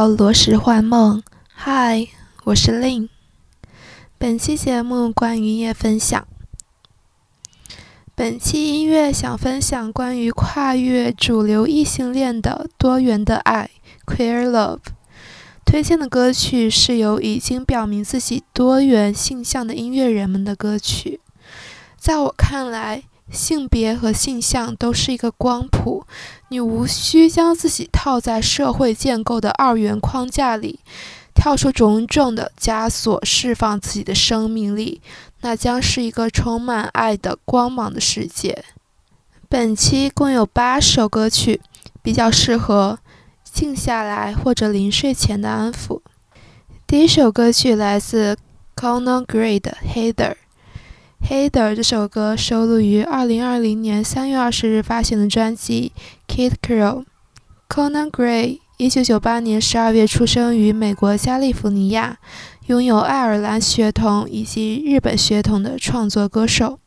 到罗石幻梦，嗨，我是 Lin。本期节目关于音乐分享。本期音乐想分享关于跨越主流异性恋的多元的爱 （Queer Love）。推荐的歌曲是由已经表明自己多元性向的音乐人们的歌曲。在我看来，性别和性向都是一个光谱，你无需将自己套在社会建构的二元框架里，跳出种种的枷锁，释放自己的生命力，那将是一个充满爱的光芒的世界。本期共有八首歌曲，比较适合静下来或者临睡前的安抚。第一首歌曲来自 Conor Gray 的《Heather》。《Heather》这首歌收录于2020年3月20日发行的专辑《Kid c r o w Conan Gray，一九九八年十二月出生于美国加利福尼亚，拥有爱尔兰血统以及日本血统的创作歌手。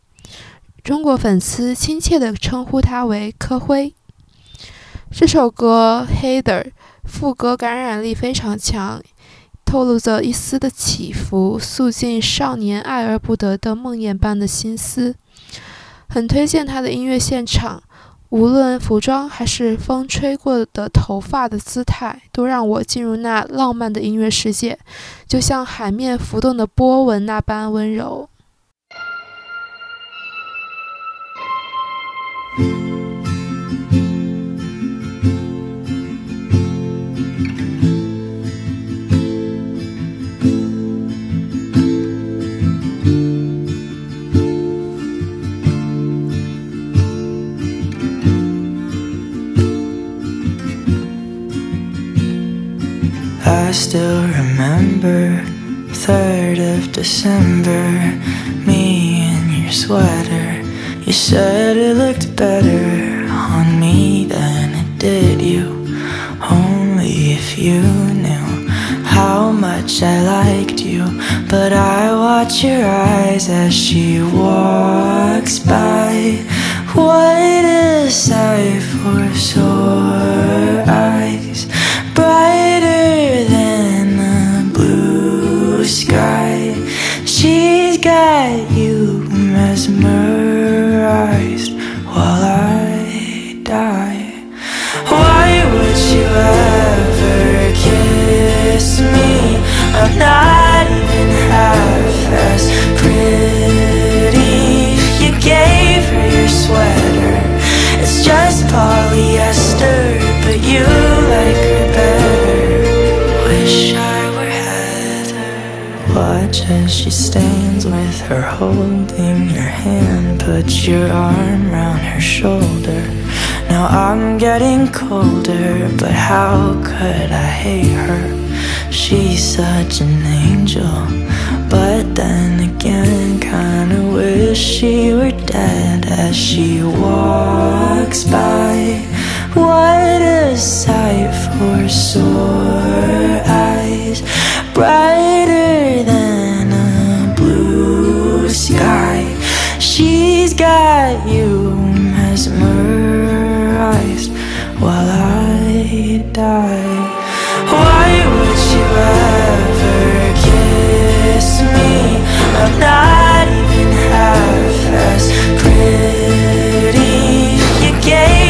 中国粉丝亲切地称呼他为“柯辉”。这首歌《Heather》副歌感染力非常强。透露着一丝的起伏，诉尽少年爱而不得的梦魇般的心思。很推荐他的音乐现场，无论服装还是风吹过的头发的姿态，都让我进入那浪漫的音乐世界，就像海面浮动的波纹那般温柔。I still remember 3rd of December Me in your sweater. You said it looked better on me than it did you. Only if you knew how much I liked you. But I watch your eyes as she walks by. What a sight for sore eyes mesmerized while I die. Why would you ever kiss me? I'm not even half as pretty. You gave her your sweater. It's just polyester, but you like her better. Wish I were Heather. Watch as she stands with her holding your hand. Put your arm round her shoulder. Now I'm getting colder, but how could I hate her? She's such an angel, but then again, kinda wish she were dead as she walks by. What a sight for sore eyes, brighter than got you mesmerized while I die. Why would you ever kiss me? I'm not even half as pretty. You gave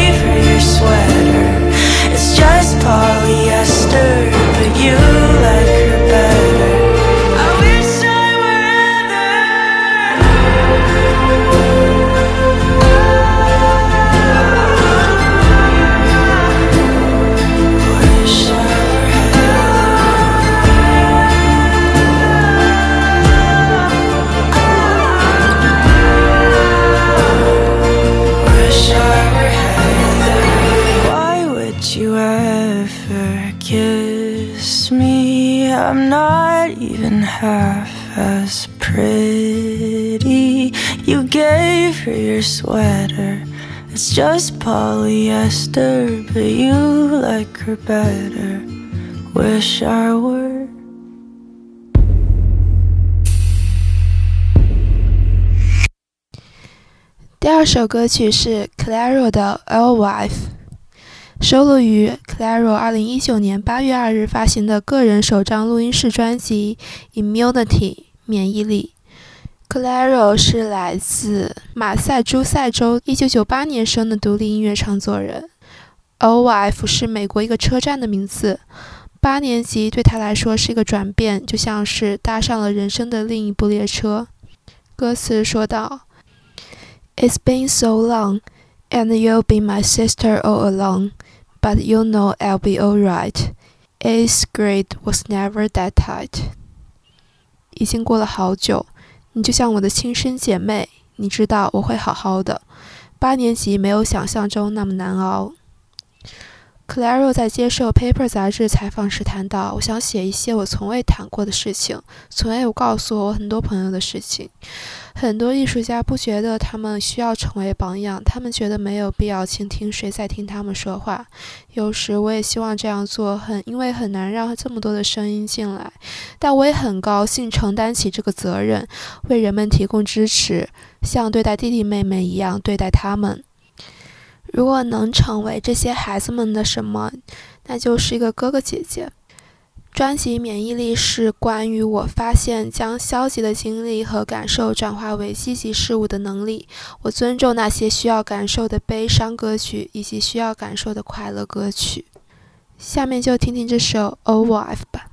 even half as pretty. You gave her your sweater. It's just polyester, but you like her better. Wish I were. Claro 的《L Wife》。收录于 Claro 二零一九年八月二日发行的个人首张录音室专辑《Immunity》免疫力。Claro 是来自马赛诸塞州，一九九八年生的独立音乐创作人。O.F 是美国一个车站的名字。八年级对他来说是一个转变，就像是搭上了人生的另一部列车。歌词说道：“It's been so long, and you'll be my sister all along, but you know I'll be alright. Eighth grade was never that tight.” 已经过了好久。你就像我的亲生姐妹，你知道我会好好的。八年级没有想象中那么难熬。Claro 在接受《Paper》杂志采访时谈到：“我想写一些我从未谈过的事情，从未有告诉我很多朋友的事情。很多艺术家不觉得他们需要成为榜样，他们觉得没有必要倾听谁在听他们说话。有时我也希望这样做，很因为很难让这么多的声音进来。但我也很高兴承担起这个责任，为人们提供支持，像对待弟弟妹妹一样对待他们。”如果能成为这些孩子们的什么，那就是一个哥哥姐姐。专辑《免疫力》是关于我发现将消极的经历和感受转化为积极事物的能力。我尊重那些需要感受的悲伤歌曲，以及需要感受的快乐歌曲。下面就听听这首《Old Wife》吧。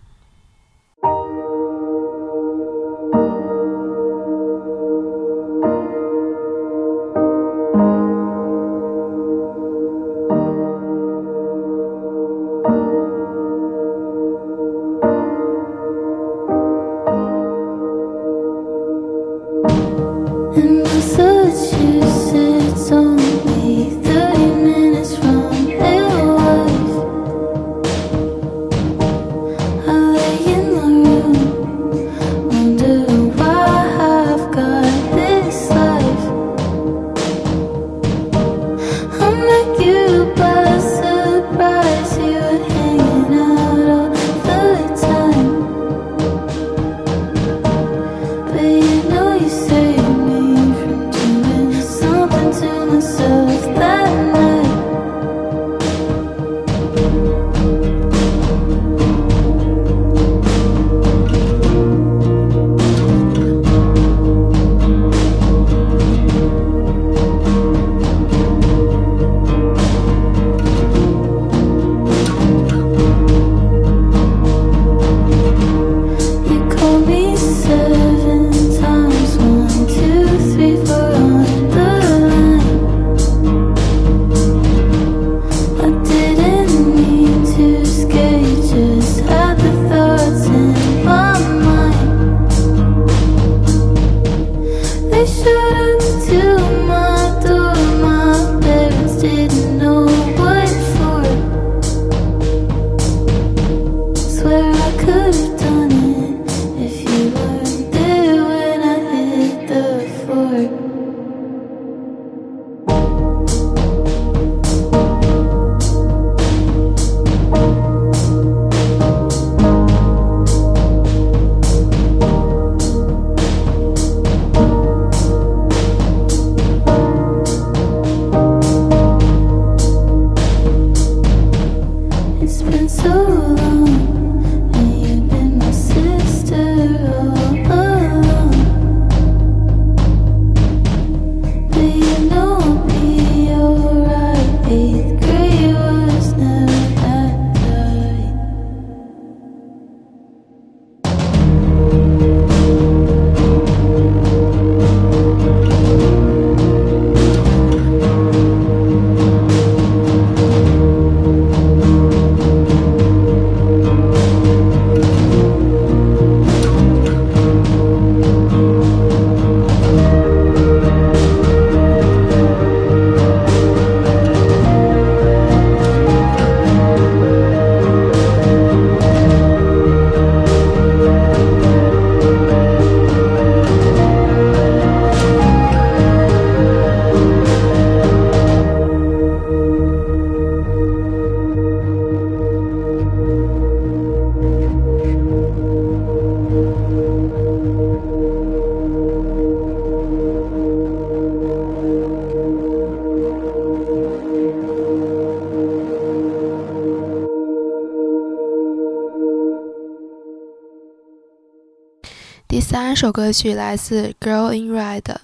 首歌曲来自 Girl in Red《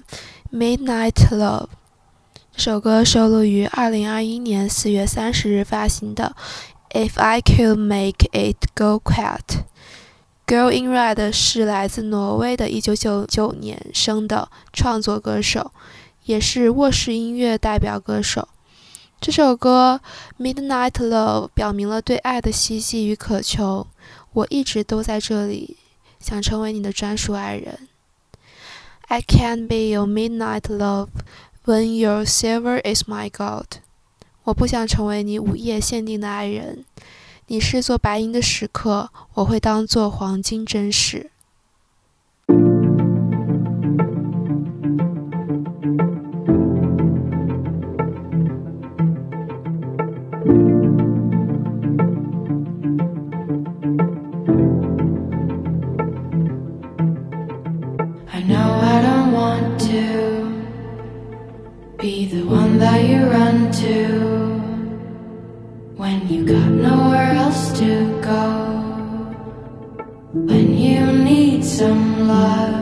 Midnight Love》。这首歌收录于2021年4月30日发行的《If I Could Make It Go Quiet》。Girl in Red 是来自挪威的1999年生的创作歌手，也是卧室音乐代表歌手。这首歌《Midnight Love》表明了对爱的希冀与渴求。我一直都在这里，想成为你的专属爱人。I can be your midnight love。When your silver is my gold，我不想成为你午夜限定的爱人。你是做白银的时刻，我会当做黄金珍视。nowhere else to go when you need some love.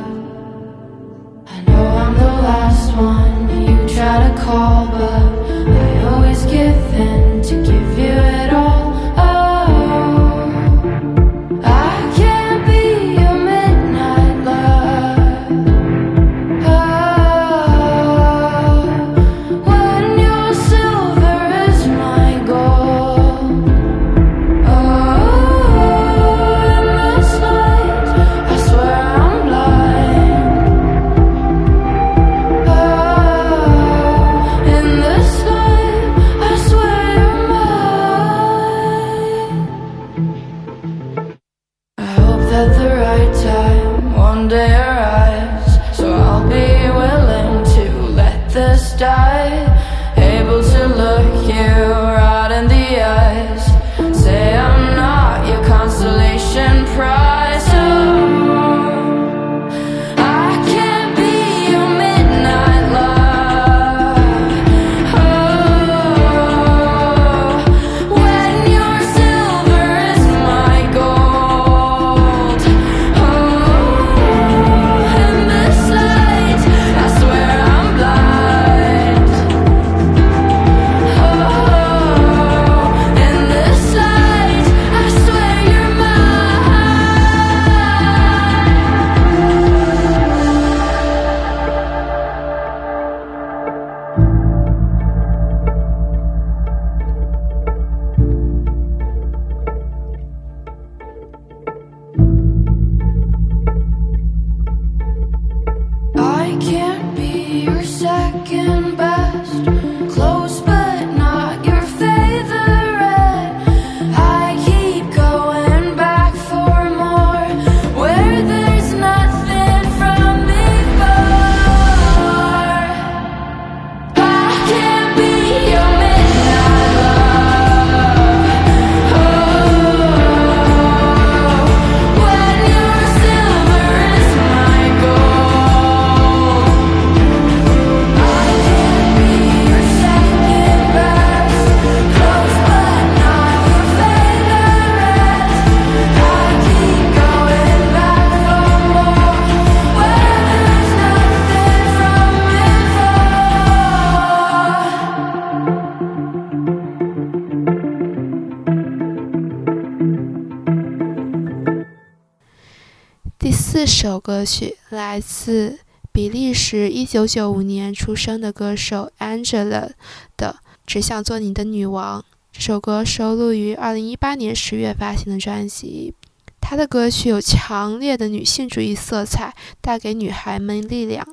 这首歌曲来自比利时1995年出生的歌手 Angela 的《只想做你的女王》。这首歌收录于2018年10月发行的专辑。她的歌曲有强烈的女性主义色彩，带给女孩们力量。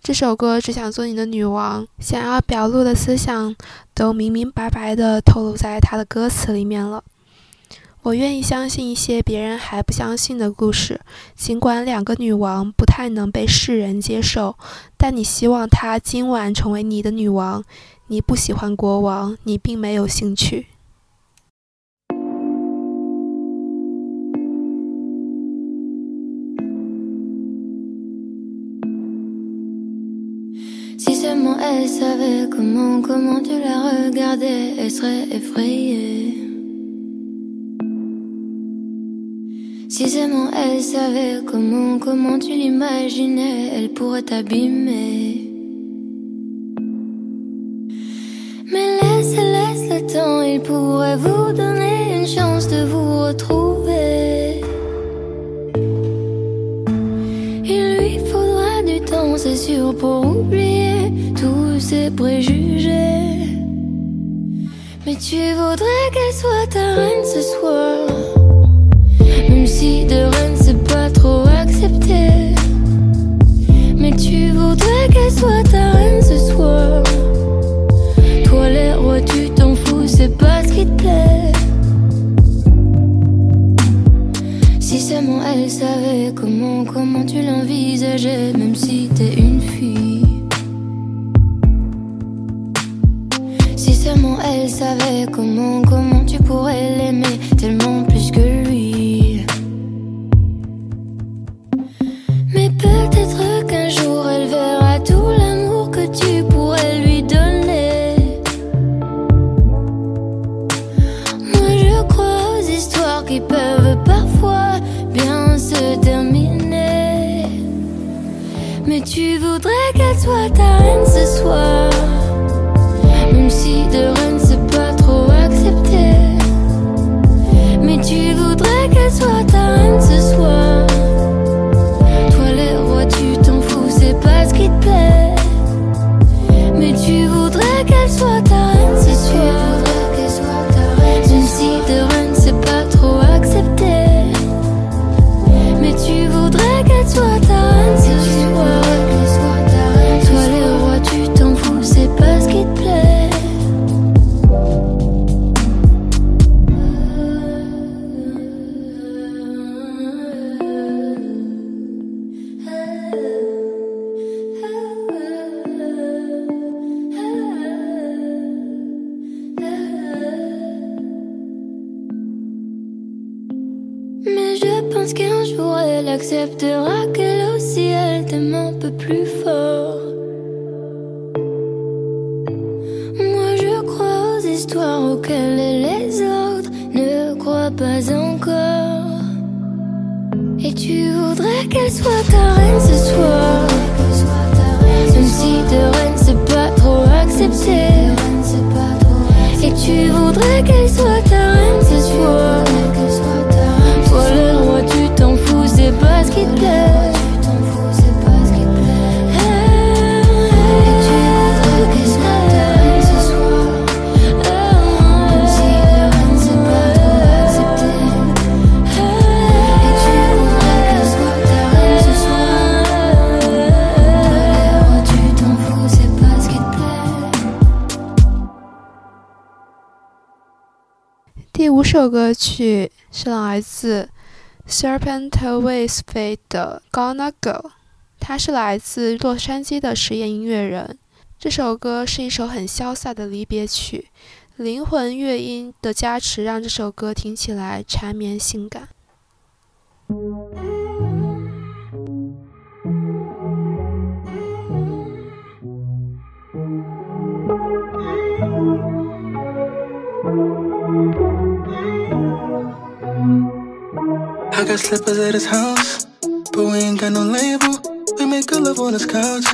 这首歌《只想做你的女王》想要表露的思想，都明明白白地透露在她的歌词里面了。我愿意相信一些别人还不相信的故事，尽管两个女王不太能被世人接受，但你希望她今晚成为你的女王。你不喜欢国王，你并没有兴趣。L'imaginais, elle pourrait t'abîmer. Mais laisse, laisse le temps, il pourrait vous donner une chance de vous retrouver. Il lui faudra du temps, c'est sûr, pour oublier tous ses préjugés. Mais tu voudrais qu'elle soit ta reine ce soir. Si de reine c'est pas trop accepté. Mais tu voudrais qu'elle soit ta reine ce soir. Toi les rois tu t'en fous, c'est pas ce qui te plaît. Si seulement elle savait comment, comment tu l'envisageais, même si t'es une fille. Si seulement elle savait comment, comment tu pourrais l'aimer tellement qui peuvent parfois bien se terminer. Mais tu voudrais qu'elle soit ta reine ce soir. Même si de reine c'est pas trop accepté. Mais tu voudrais qu'elle soit ta reine ce soir. Toi les rois tu t'en fous, c'est pas ce qui te plaît. Mais tu voudrais qu'elle soit ta reine ce soir. Même si de histoires auxquelles les autres ne croient pas encore. Et tu voudrais qu'elle soit ta reine ce soir. Même si de reine c'est pas trop accepté. Et tu voudrais qu'elle soit ta reine ce soir. Toi le roi tu t'en fous, c'est pas ce qui te plaît. 这首歌曲是来自 Serpent w a s f a t e 的 Gonna Go，他是来自洛杉矶的实验音乐人。这首歌是一首很潇洒的离别曲，灵魂乐音的加持让这首歌听起来缠绵性感。Got slippers at his house, but we ain't got no label. We make good love on his couch,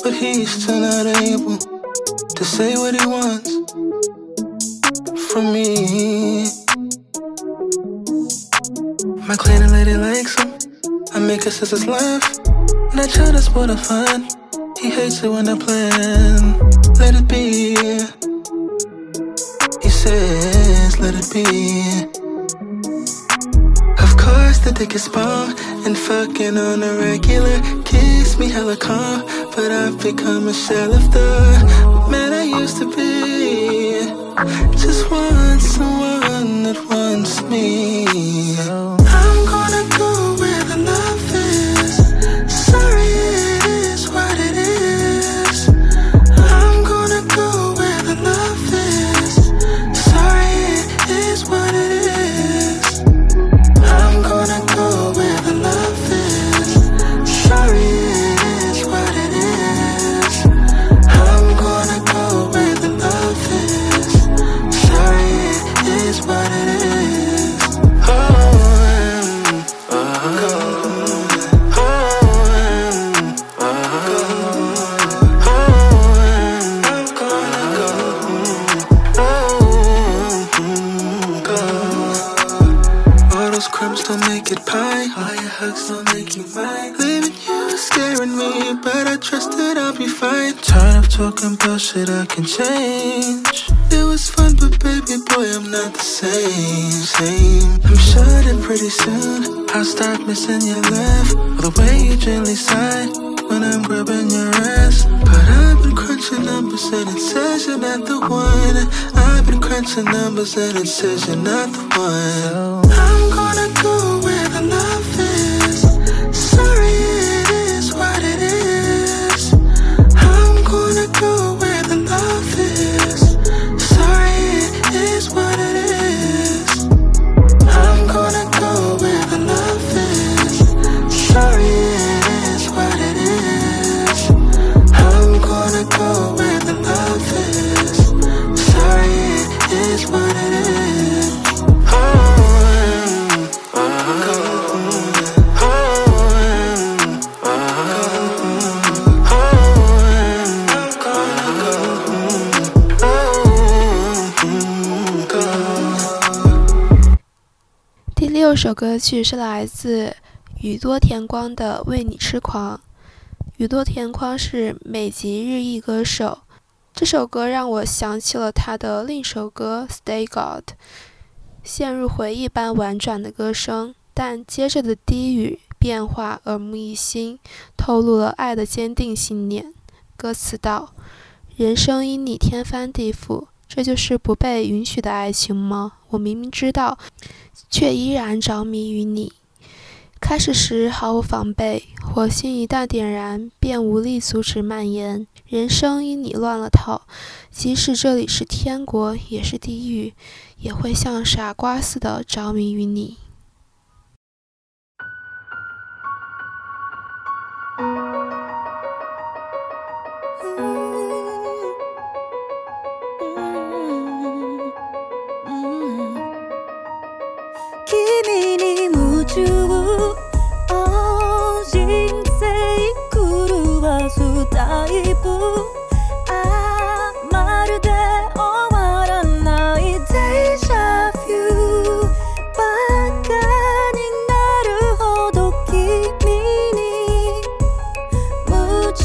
but he's still not able to say what he wants from me. My cleaning lady likes him. I make her sisters laugh. And I try to spoil the fun. He hates it when I plan. Let it be. He says, let it be. Course, the bomb and fucking on a regular. Kiss me hella calm, but I've become a shell of the man I used to be. Just want someone that wants me. 歌曲是来自宇多田光的《为你痴狂》。宇多田光是美籍日裔歌手，这首歌让我想起了他的另一首歌《Stay God》，陷入回忆般婉转的歌声，但接着的低语变化耳目一新，透露了爱的坚定信念。歌词道：“人生因你天翻地覆，这就是不被允许的爱情吗？我明明知道。”却依然着迷于你。开始时毫无防备，火星一旦点燃，便无力阻止蔓延。人生因你乱了套，即使这里是天国，也是地狱，也会像傻瓜似的着迷于你。タイプあまるで終わらないデジャビューバカになるほど君に夢中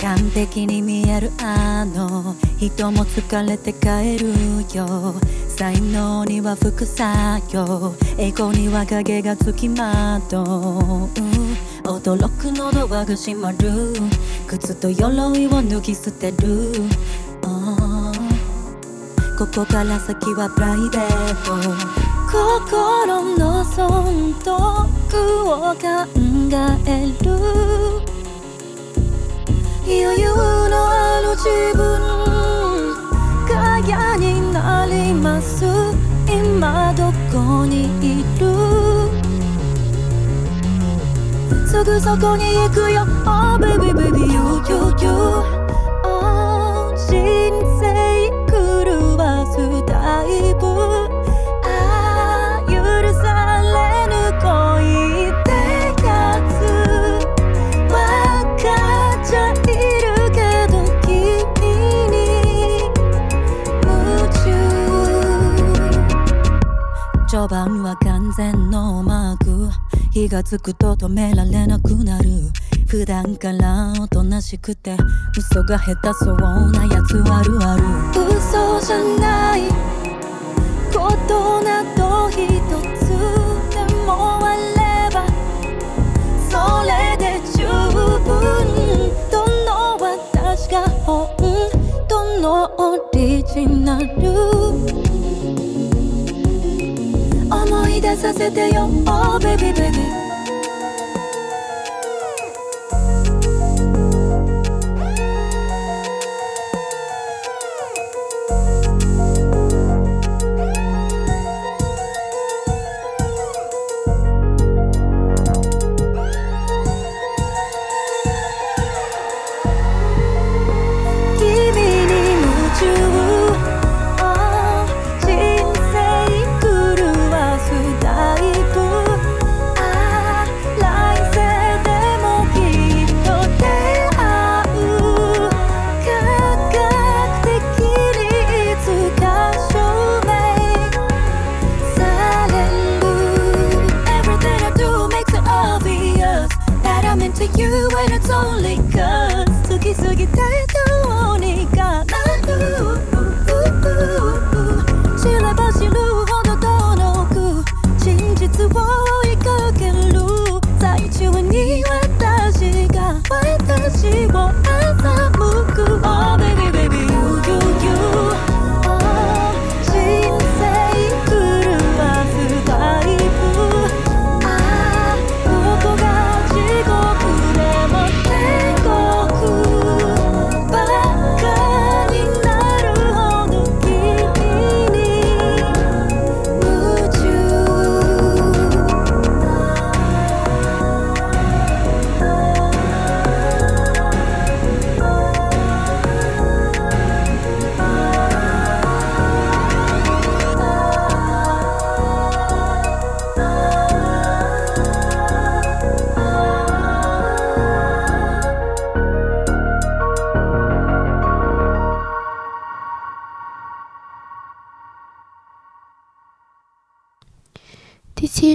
完璧に見えるあの人も疲れて帰るよ。才能には副作用。栄光には影がつきまとう。驚くのドアが閉まる。靴と鎧を脱ぎ捨てる。あー。ここから先はプライベート。心の損得を考える。余裕のある自分。ガヤになります。今どこにいる。すぐそこに行くよ。Oh baby baby you you you Oh 人生狂わすタイプ。ああ許されぬ恋ってやつ。わかっちゃいるけど君に夢中。序盤は完全ノーマーク。火がつくと止められなくなる。普段からおとなしくて嘘が下手そうなやつあるある。嘘じゃないことなど一つでもあればそれで十分どの私が本当のオリジナル出させてよ Oh baby baby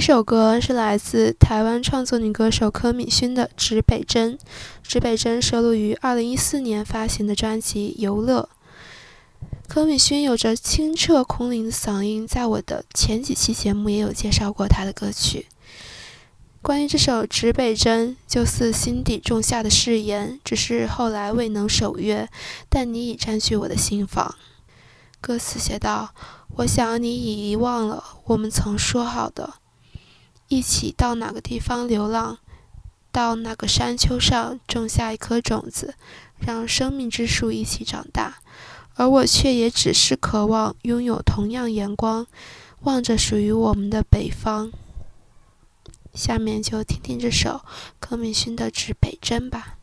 这首歌是来自台湾创作女歌手柯敏勋的《指北针》，指北针收录于2014年发行的专辑《游乐》。柯敏勋有着清澈空灵的嗓音，在我的前几期节目也有介绍过她的歌曲。关于这首《指北针》，就似心底种下的誓言，只是后来未能守约，但你已占据我的心房。歌词写道：“我想你已遗忘了我们曾说好的，一起到哪个地方流浪，到哪个山丘上种下一颗种子，让生命之树一起长大。而我却也只是渴望拥有同样眼光，望着属于我们的北方。”下面就听听这首柯敏勋的《指北针》吧。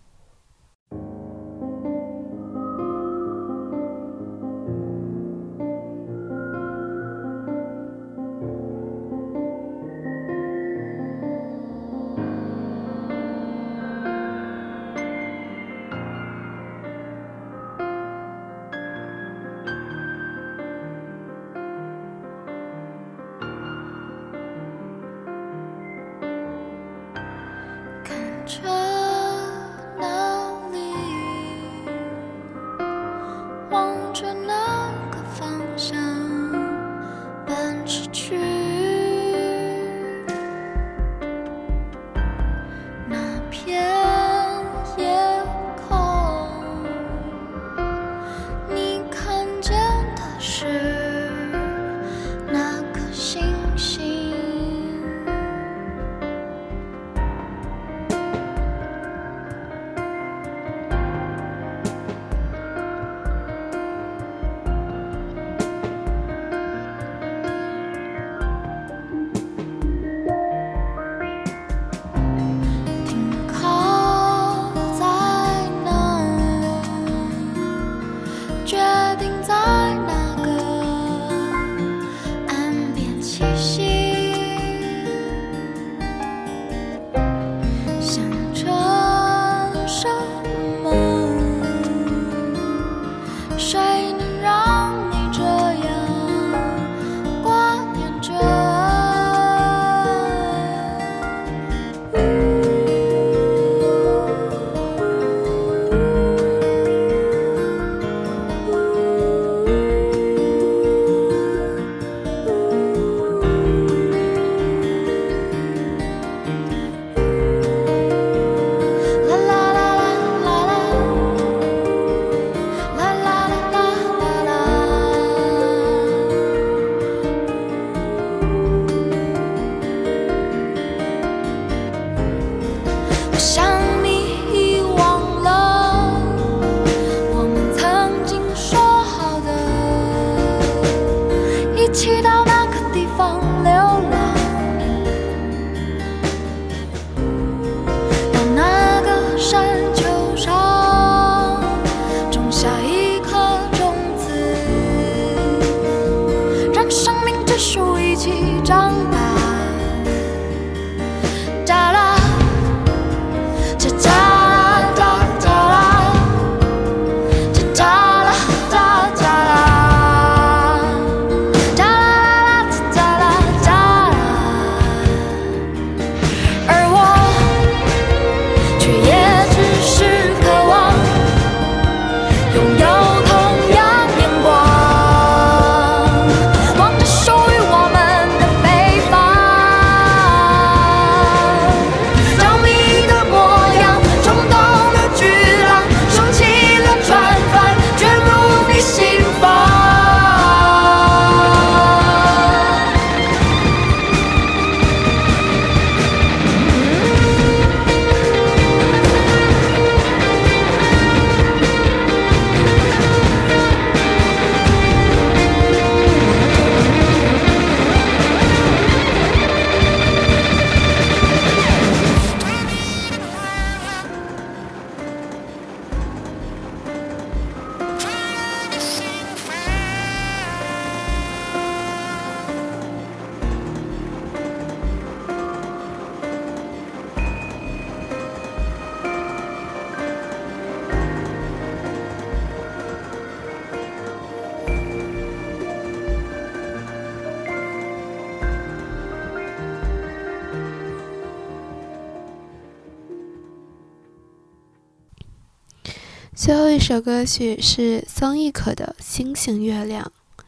首歌曲是曾轶可的《星星月亮》。《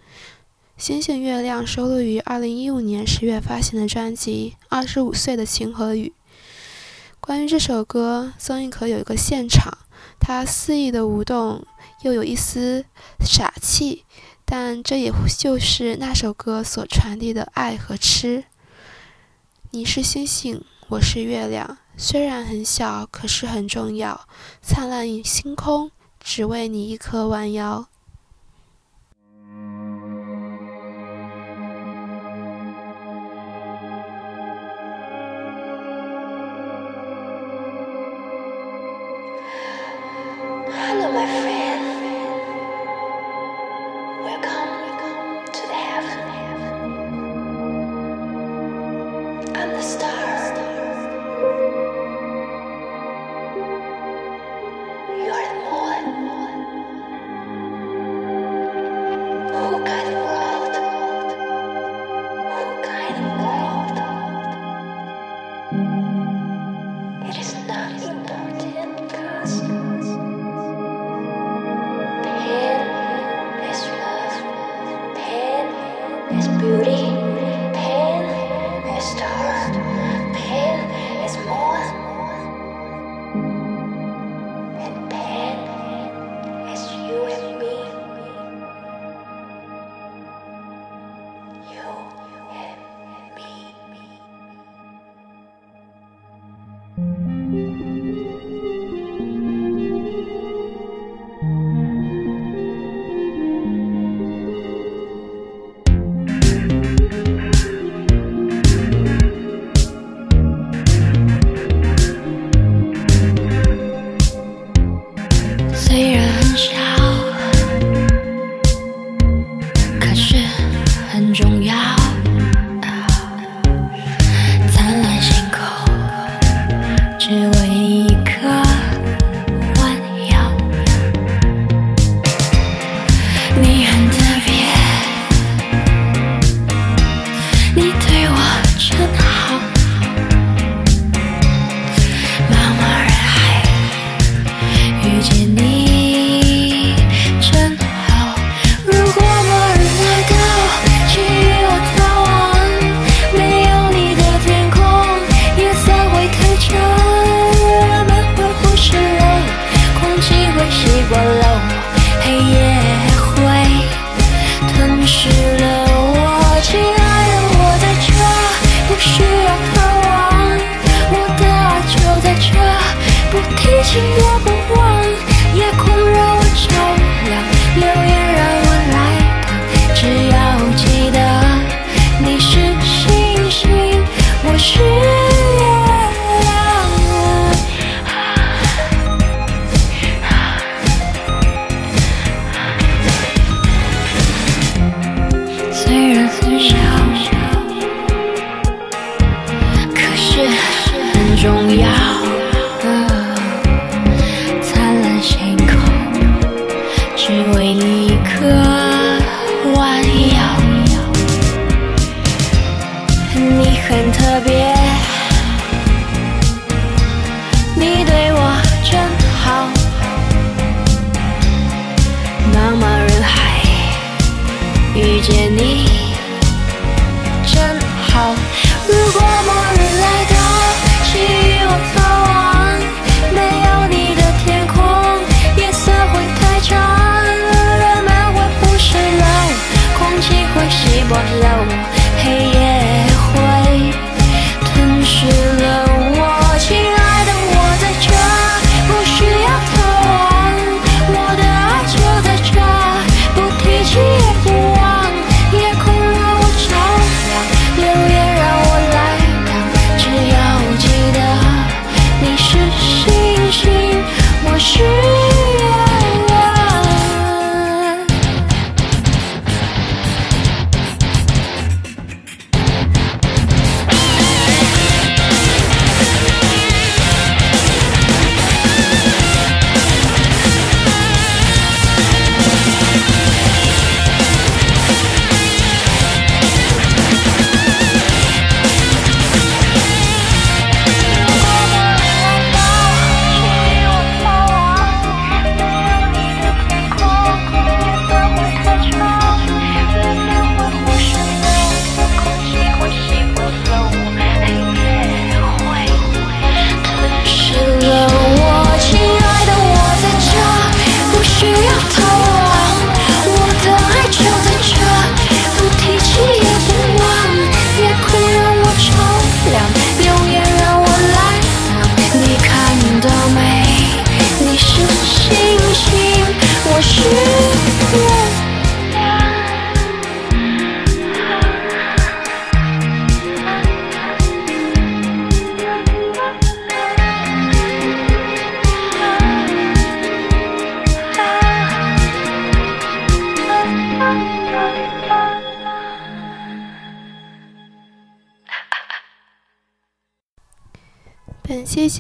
星星月亮》收录于二零一五年十月发行的专辑《二十五岁的晴和雨》。关于这首歌，曾轶可有一个现场，她肆意的舞动，又有一丝傻气，但这也就是那首歌所传递的爱和痴。你是星星，我是月亮。虽然很小，可是很重要。灿烂星空，只为你一颗弯腰。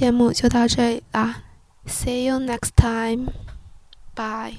节目就到这里啦，See you next time，bye。